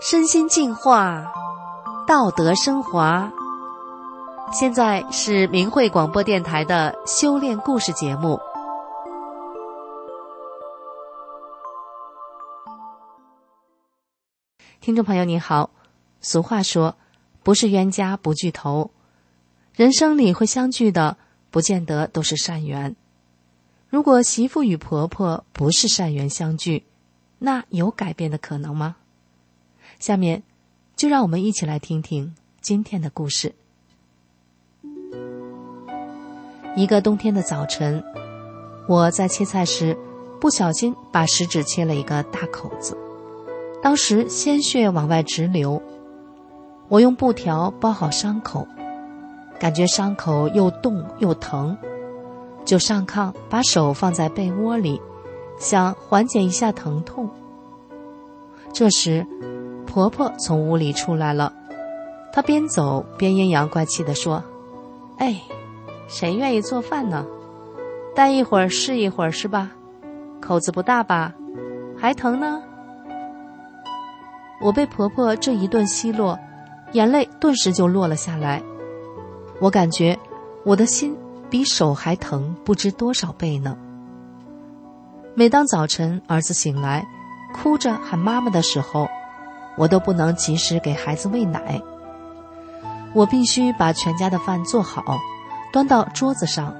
身心净化，道德升华。现在是明慧广播电台的修炼故事节目。听众朋友你好，俗话说，不是冤家不聚头，人生里会相聚的，不见得都是善缘。如果媳妇与婆婆不是善缘相聚，那有改变的可能吗？下面，就让我们一起来听听今天的故事。一个冬天的早晨，我在切菜时，不小心把食指切了一个大口子，当时鲜血往外直流。我用布条包好伤口，感觉伤口又冻又疼，就上炕把手放在被窝里，想缓解一下疼痛。这时。婆婆从屋里出来了，她边走边阴阳怪气地说：“哎，谁愿意做饭呢？待一会儿是一会儿是吧？口子不大吧？还疼呢？”我被婆婆这一顿奚落，眼泪顿时就落了下来。我感觉我的心比手还疼，不知多少倍呢。每当早晨儿子醒来，哭着喊妈妈的时候，我都不能及时给孩子喂奶，我必须把全家的饭做好，端到桌子上，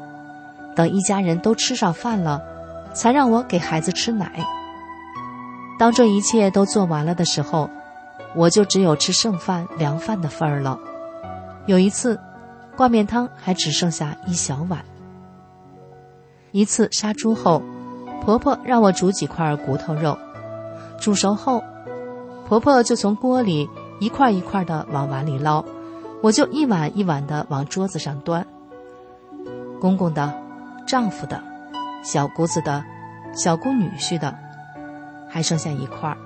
等一家人都吃上饭了，才让我给孩子吃奶。当这一切都做完了的时候，我就只有吃剩饭、凉饭的份儿了。有一次，挂面汤还只剩下一小碗。一次杀猪后，婆婆让我煮几块骨头肉，煮熟后。婆婆就从锅里一块一块的往碗里捞，我就一碗一碗的往桌子上端。公公的、丈夫的、小姑子的、小姑女婿的，还剩下一块儿。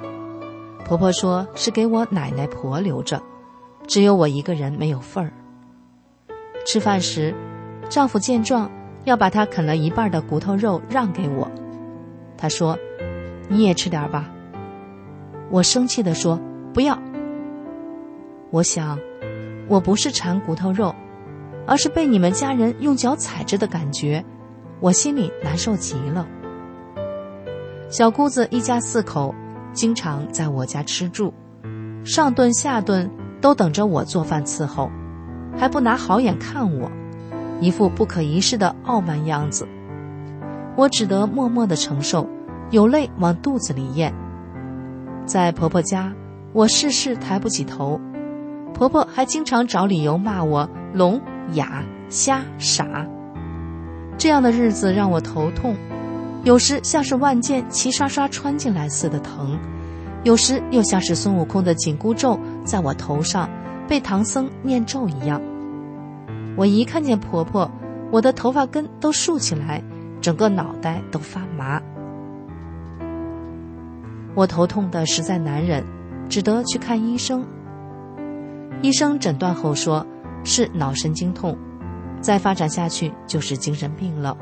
婆婆说是给我奶奶婆留着，只有我一个人没有份儿。吃饭时，丈夫见状要把他啃了一半的骨头肉让给我，他说：“你也吃点吧。”我生气地说：“不要。”我想，我不是馋骨头肉，而是被你们家人用脚踩着的感觉，我心里难受极了。小姑子一家四口，经常在我家吃住，上顿下顿都等着我做饭伺候，还不拿好眼看我，一副不可一世的傲慢样子。我只得默默的承受，有泪往肚子里咽。在婆婆家，我事事抬不起头，婆婆还经常找理由骂我聋、哑、瞎、傻。这样的日子让我头痛，有时像是万箭齐刷刷穿进来似的疼，有时又像是孙悟空的紧箍咒在我头上被唐僧念咒一样。我一看见婆婆，我的头发根都竖起来，整个脑袋都发麻。我头痛的实在难忍，只得去看医生。医生诊断后说是脑神经痛，再发展下去就是精神病了。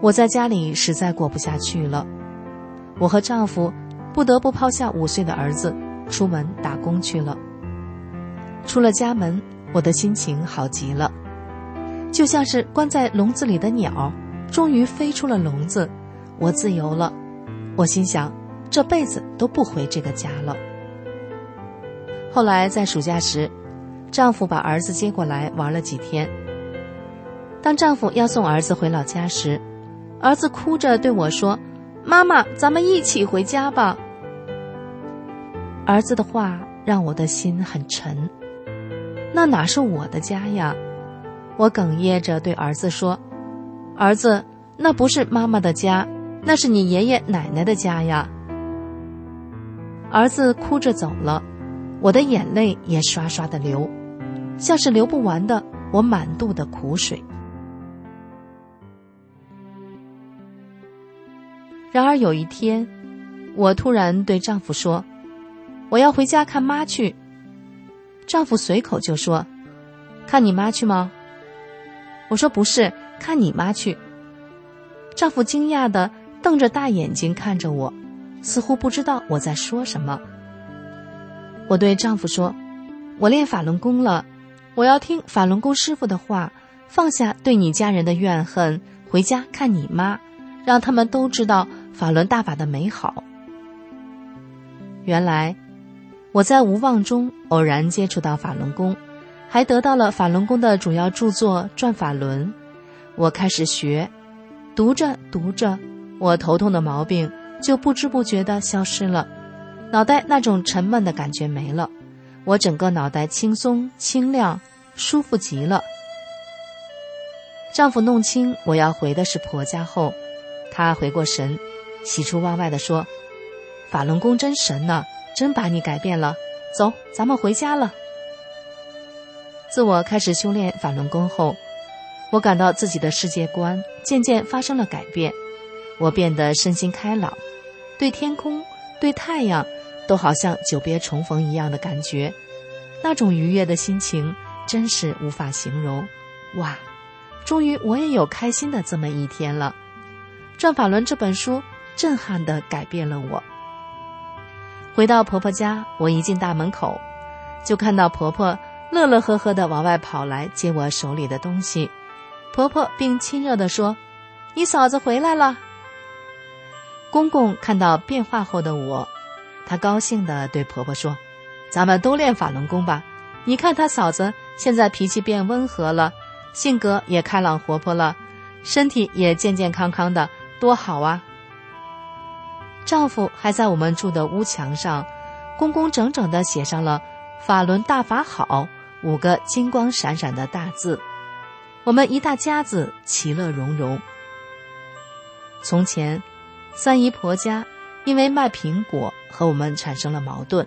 我在家里实在过不下去了，我和丈夫不得不抛下五岁的儿子，出门打工去了。出了家门，我的心情好极了，就像是关在笼子里的鸟，终于飞出了笼子，我自由了。我心想，这辈子都不回这个家了。后来在暑假时，丈夫把儿子接过来玩了几天。当丈夫要送儿子回老家时，儿子哭着对我说：“妈妈，咱们一起回家吧。”儿子的话让我的心很沉。那哪是我的家呀？我哽咽着对儿子说：“儿子，那不是妈妈的家。”那是你爷爷奶奶的家呀。儿子哭着走了，我的眼泪也刷刷的流，像是流不完的我满肚的苦水。然而有一天，我突然对丈夫说：“我要回家看妈去。”丈夫随口就说：“看你妈去吗？”我说：“不是，看你妈去。”丈夫惊讶的瞪着大眼睛看着我，似乎不知道我在说什么。我对丈夫说：“我练法轮功了，我要听法轮功师傅的话，放下对你家人的怨恨，回家看你妈，让他们都知道法轮大法的美好。”原来，我在无望中偶然接触到法轮功，还得到了法轮功的主要著作《转法轮》。我开始学，读着读着，我头痛的毛病就不知不觉的消失了，脑袋那种沉闷的感觉没了，我整个脑袋轻松清亮，舒服极了。丈夫弄清我要回的是婆家后，他回过神，喜出望外的说。法轮功真神呢，真把你改变了。走，咱们回家了。自我开始修炼法轮功后，我感到自己的世界观渐渐发生了改变。我变得身心开朗，对天空、对太阳，都好像久别重逢一样的感觉。那种愉悦的心情真是无法形容。哇，终于我也有开心的这么一天了。《转法轮》这本书震撼的改变了我。回到婆婆家，我一进大门口，就看到婆婆乐乐呵呵的往外跑来接我手里的东西。婆婆并亲热地说：“你嫂子回来了。”公公看到变化后的我，他高兴地对婆婆说：“咱们都练法轮功吧！你看他嫂子现在脾气变温和了，性格也开朗活泼了，身体也健健康康的，多好啊！”丈夫还在我们住的屋墙上，工工整整地写上了“法轮大法好”五个金光闪闪的大字。我们一大家子其乐融融。从前，三姨婆家因为卖苹果和我们产生了矛盾。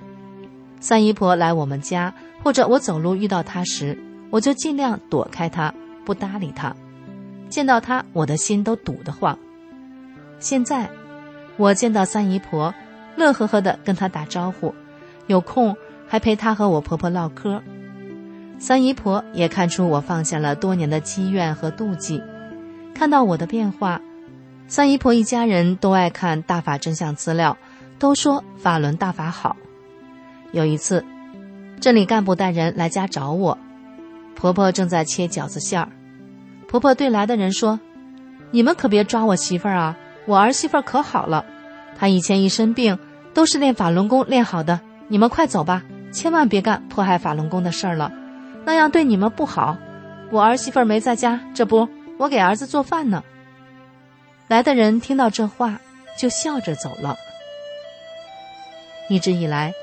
三姨婆来我们家，或者我走路遇到她时，我就尽量躲开她，不搭理她。见到她，我的心都堵得慌。现在。我见到三姨婆，乐呵呵的跟她打招呼，有空还陪她和我婆婆唠嗑。三姨婆也看出我放下了多年的积怨和妒忌，看到我的变化，三姨婆一家人都爱看大法真相资料，都说法轮大法好。有一次，镇里干部带人来家找我，婆婆正在切饺子馅儿，婆婆对来的人说：“你们可别抓我媳妇儿啊。”我儿媳妇可好了，她以前一生病都是练法轮功练好的。你们快走吧，千万别干迫害法轮功的事儿了，那样对你们不好。我儿媳妇没在家，这不，我给儿子做饭呢。来的人听到这话，就笑着走了。一直以来，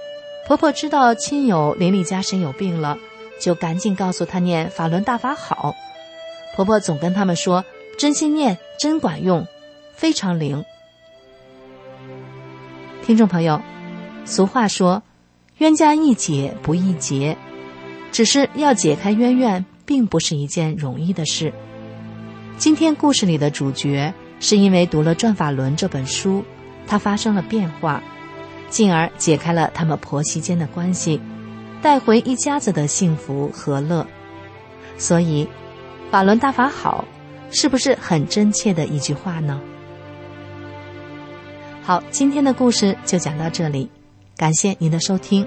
婆婆知道亲友邻里家谁有病了，就赶紧告诉他念法轮大法好。婆婆总跟他们说，真心念真管用。非常灵。听众朋友，俗话说：“冤家易解不易结。”只是要解开冤怨，并不是一件容易的事。今天故事里的主角是因为读了《转法轮》这本书，他发生了变化，进而解开了他们婆媳间的关系，带回一家子的幸福和乐。所以，法轮大法好，是不是很真切的一句话呢？好，今天的故事就讲到这里，感谢您的收听。